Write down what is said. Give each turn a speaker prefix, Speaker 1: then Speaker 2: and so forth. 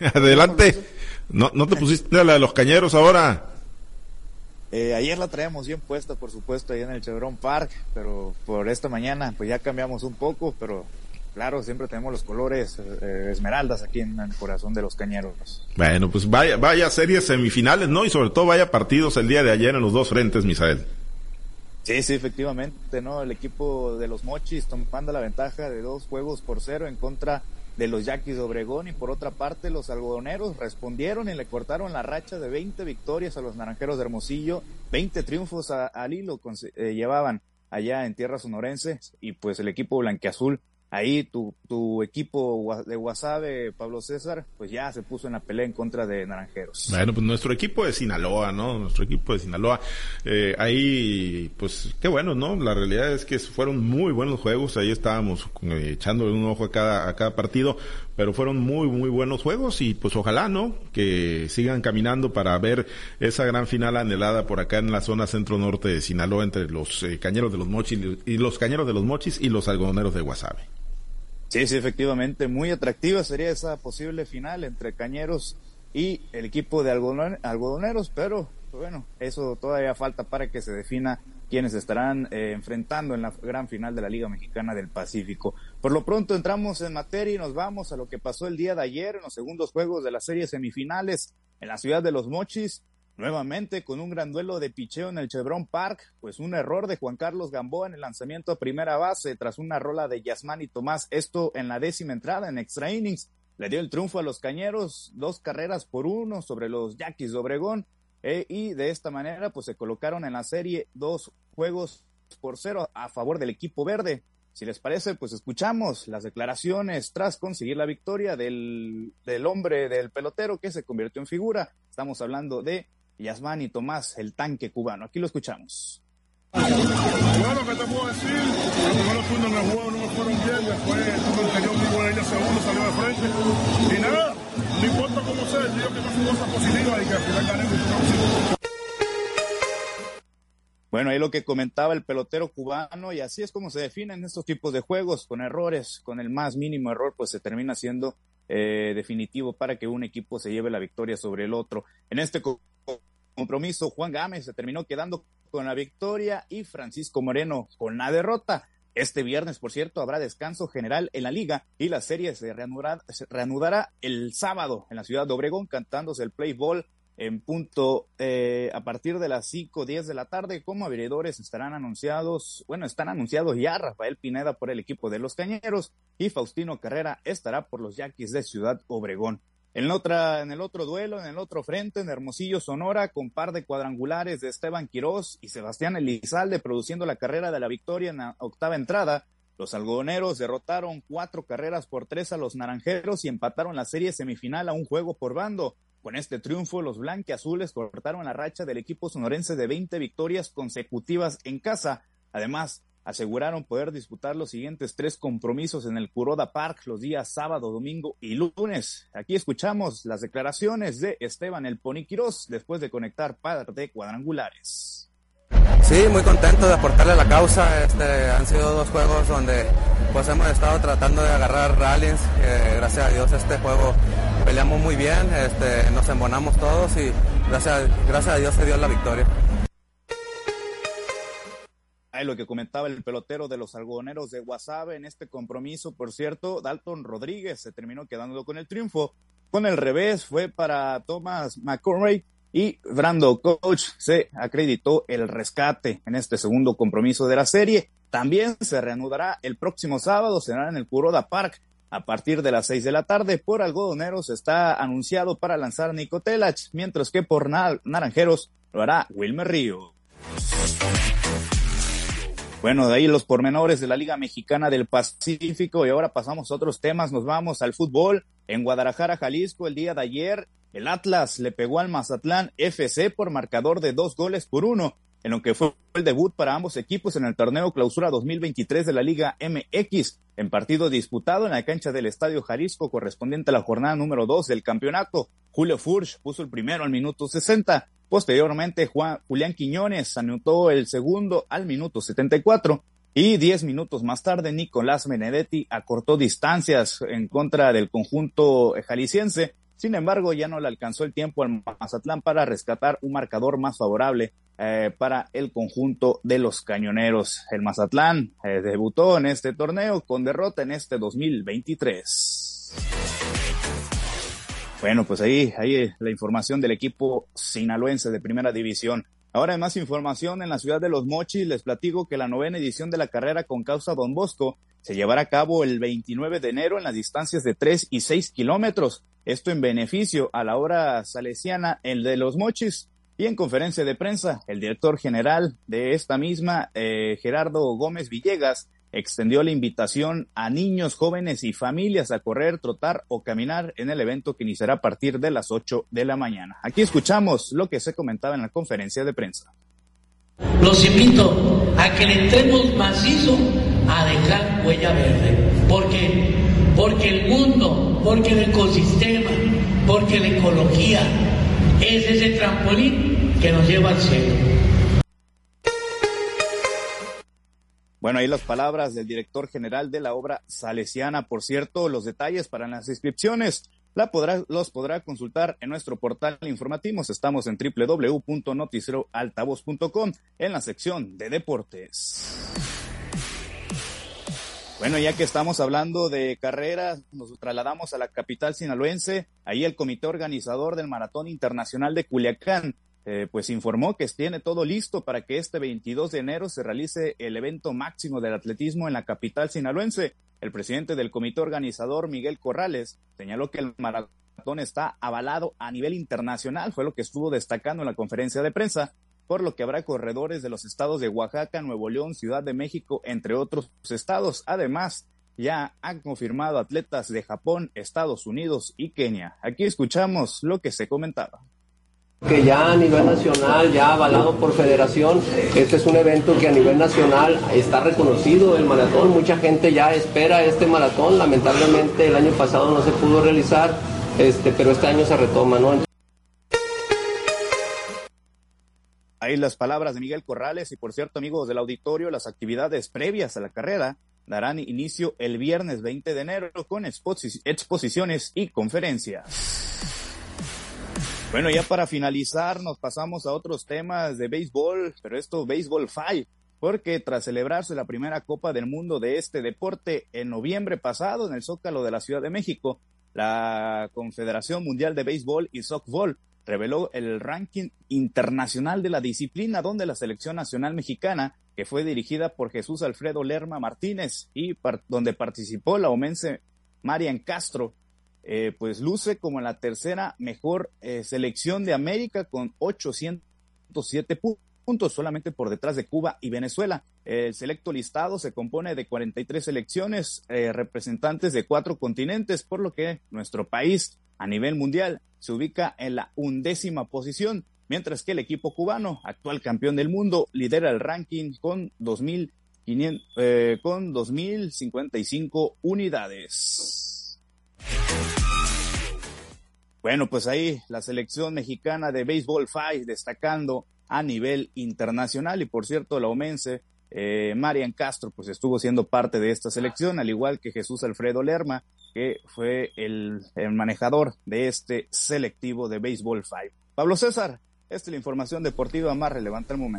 Speaker 1: Adelante. ¿No, ¿No te pusiste la de los cañeros ahora?
Speaker 2: Eh, ayer la traemos bien puesta, por supuesto, ahí en el Chevron Park, pero por esta mañana pues ya cambiamos un poco, pero claro, siempre tenemos los colores eh, esmeraldas aquí en el corazón de los cañeros.
Speaker 1: Bueno, pues vaya, vaya series semifinales, ¿no? Y sobre todo vaya partidos el día de ayer en los dos frentes, Misael.
Speaker 2: Sí, sí, efectivamente, ¿no? El equipo de los Mochis tomando la ventaja de dos juegos por cero en contra de los Yaquis de Obregón y por otra parte los algodoneros respondieron y le cortaron la racha de 20 victorias a los naranjeros de Hermosillo, 20 triunfos al hilo eh, llevaban allá en tierra sonorense y pues el equipo blanqueazul ahí tu, equipo de Guasave, Pablo César, pues ya se puso en la pelea en contra de Naranjeros.
Speaker 1: Bueno, pues nuestro equipo de Sinaloa, ¿no? Nuestro equipo de Sinaloa, eh, ahí, pues qué bueno, ¿no? La realidad es que fueron muy buenos juegos, ahí estábamos eh, echándole un ojo a cada, a cada partido, pero fueron muy, muy buenos juegos y pues ojalá, ¿no? Que sigan caminando para ver esa gran final anhelada por acá en la zona centro-norte de Sinaloa entre los eh, cañeros de los mochis y los cañeros de los mochis y los algodoneros de Guasave.
Speaker 2: Sí, sí, efectivamente, muy atractiva sería esa posible final entre Cañeros y el equipo de algodoneros, pero bueno, eso todavía falta para que se defina quiénes estarán eh, enfrentando en la gran final de la Liga Mexicana del Pacífico. Por lo pronto entramos en materia y nos vamos a lo que pasó el día de ayer en los segundos juegos de la serie semifinales en la ciudad de Los Mochis. Nuevamente con un gran duelo de picheo en el Chevron Park, pues un error de Juan Carlos Gamboa en el lanzamiento a primera base tras una rola de Yasmán y Tomás, esto en la décima entrada en extra innings. Le dio el triunfo a los cañeros, dos carreras por uno sobre los Yaquis de Obregón, eh, y de esta manera pues se colocaron en la serie dos juegos por cero a favor del equipo verde. Si les parece, pues escuchamos las declaraciones tras conseguir la victoria del, del hombre, del pelotero que se convirtió en figura. Estamos hablando de Yasmán y Tomás, el tanque cubano. Aquí lo escuchamos.
Speaker 3: Bueno, ¿qué te puedo decir? Los primeros turnos en el juego no me fueron bien, después tuve el vivo en ella segundo, salió de frente. Y nada, no importa cómo sea, tío que pase cosas positivas y que al final ganemos.
Speaker 2: Bueno, ahí lo que comentaba el pelotero cubano, y así es como se definen estos tipos de juegos, con errores, con el más mínimo error, pues se termina siendo eh, definitivo para que un equipo se lleve la victoria sobre el otro. En este compromiso, Juan Gámez se terminó quedando con la victoria y Francisco Moreno con la derrota. Este viernes, por cierto, habrá descanso general en la liga y la serie se reanudará, se reanudará el sábado en la ciudad de Obregón cantándose el play ball en punto eh, a partir de las 5 o 10 de la tarde. Como abridores estarán anunciados, bueno, están anunciados ya Rafael Pineda por el equipo de los Cañeros y Faustino Carrera estará por los Yaquis de Ciudad Obregón. En, otra, en el otro duelo, en el otro frente, en Hermosillo, Sonora, con par de cuadrangulares de Esteban Quirós y Sebastián Elizalde produciendo la carrera de la victoria en la octava entrada, los algodoneros derrotaron cuatro carreras por tres a los naranjeros y empataron la serie semifinal a un juego por bando. Con este triunfo, los blanqueazules cortaron la racha del equipo sonorense de 20 victorias consecutivas en casa. Además, aseguraron poder disputar los siguientes tres compromisos en el Kuroda Park los días sábado, domingo y lunes. Aquí escuchamos las declaraciones de Esteban El Poniquiros después de conectar par de cuadrangulares.
Speaker 4: Sí, muy contento de aportarle a la causa. Este, han sido dos juegos donde pues hemos estado tratando de agarrar rallies. Eh, gracias a Dios este juego peleamos muy bien, este, nos embonamos todos y gracias, gracias a Dios se dio la victoria
Speaker 2: lo que comentaba el pelotero de los algodoneros de Guasave en este compromiso, por cierto, Dalton Rodríguez se terminó quedando con el triunfo. Con el revés fue para Thomas McCormick y Brando Coach se acreditó el rescate en este segundo compromiso de la serie. También se reanudará el próximo sábado, será en el Kuroda Park a partir de las seis de la tarde. Por algodoneros está anunciado para lanzar Nico Telach, mientras que por naranjeros lo hará Wilmer Río. Bueno, de ahí los pormenores de la Liga Mexicana del Pacífico. Y ahora pasamos a otros temas, nos vamos al fútbol. En Guadalajara, Jalisco, el día de ayer, el Atlas le pegó al Mazatlán FC por marcador de dos goles por uno, en lo que fue el debut para ambos equipos en el torneo Clausura 2023 de la Liga MX, en partido disputado en la cancha del Estadio Jalisco correspondiente a la jornada número dos del campeonato. Julio Furch puso el primero al minuto 60 Posteriormente, Juan, Julián Quiñones anotó el segundo al minuto 74 y diez minutos más tarde Nicolás Benedetti acortó distancias en contra del conjunto jalisciense. Sin embargo, ya no le alcanzó el tiempo al Mazatlán para rescatar un marcador más favorable eh, para el conjunto de los cañoneros. El Mazatlán eh, debutó en este torneo con derrota en este 2023. Bueno, pues ahí, ahí la información del equipo sinaloense de primera división. Ahora hay más información en la ciudad de Los Mochis. Les platico que la novena edición de la carrera con causa Don Bosco se llevará a cabo el 29 de enero en las distancias de 3 y 6 kilómetros. Esto en beneficio a la obra salesiana, el de Los Mochis. Y en conferencia de prensa, el director general de esta misma, eh, Gerardo Gómez Villegas, extendió la invitación a niños, jóvenes y familias a correr, trotar o caminar en el evento que iniciará a partir de las 8 de la mañana. Aquí escuchamos lo que se comentaba en la conferencia de prensa.
Speaker 5: Los invito a que le entremos macizo a dejar huella verde. ¿Por qué? Porque el mundo, porque el ecosistema, porque la ecología es ese trampolín que nos lleva al.
Speaker 2: Bueno, ahí las palabras del director general de la obra salesiana. Por cierto, los detalles para las inscripciones los podrá consultar en nuestro portal informativo. Estamos en www.noticieroaltavoz.com en la sección de deportes. Bueno, ya que estamos hablando de carreras, nos trasladamos a la capital sinaloense. Ahí el comité organizador del Maratón Internacional de Culiacán eh, pues informó que tiene todo listo para que este 22 de enero se realice el evento máximo del atletismo en la capital sinaloense. El presidente del comité organizador, Miguel Corrales, señaló que el maratón está avalado a nivel internacional, fue lo que estuvo destacando en la conferencia de prensa, por lo que habrá corredores de los estados de Oaxaca, Nuevo León, Ciudad de México, entre otros estados. Además, ya han confirmado atletas de Japón, Estados Unidos y Kenia. Aquí escuchamos lo que se comentaba
Speaker 6: que ya a nivel nacional, ya avalado por federación, este es un evento que a nivel nacional está reconocido, el maratón, mucha gente ya espera este maratón, lamentablemente el año pasado no se pudo realizar, este, pero este año se retoma, ¿no?
Speaker 2: Ahí las palabras de Miguel Corrales y por cierto amigos del auditorio, las actividades previas a la carrera darán inicio el viernes 20 de enero con exposiciones y conferencias. Bueno, ya para finalizar, nos pasamos a otros temas de béisbol, pero esto, béisbol Five, porque tras celebrarse la primera Copa del Mundo de este deporte en noviembre pasado en el Zócalo de la Ciudad de México, la Confederación Mundial de Béisbol y Softball reveló el ranking internacional de la disciplina, donde la selección nacional mexicana, que fue dirigida por Jesús Alfredo Lerma Martínez y donde participó la omense Marian Castro, eh, pues luce como la tercera mejor eh, selección de América con 807 puntos, solamente por detrás de Cuba y Venezuela. El selecto listado se compone de 43 selecciones eh, representantes de cuatro continentes, por lo que nuestro país a nivel mundial se ubica en la undécima posición, mientras que el equipo cubano, actual campeón del mundo, lidera el ranking con 2.000 con 2.055 unidades. Bueno, pues ahí la selección mexicana de béisbol FAI destacando a nivel internacional y por cierto la omense eh, Marian Castro pues estuvo siendo parte de esta selección al igual que Jesús Alfredo Lerma que fue el, el manejador de este selectivo de béisbol FAI. Pablo César, esta es la información deportiva más relevante al momento.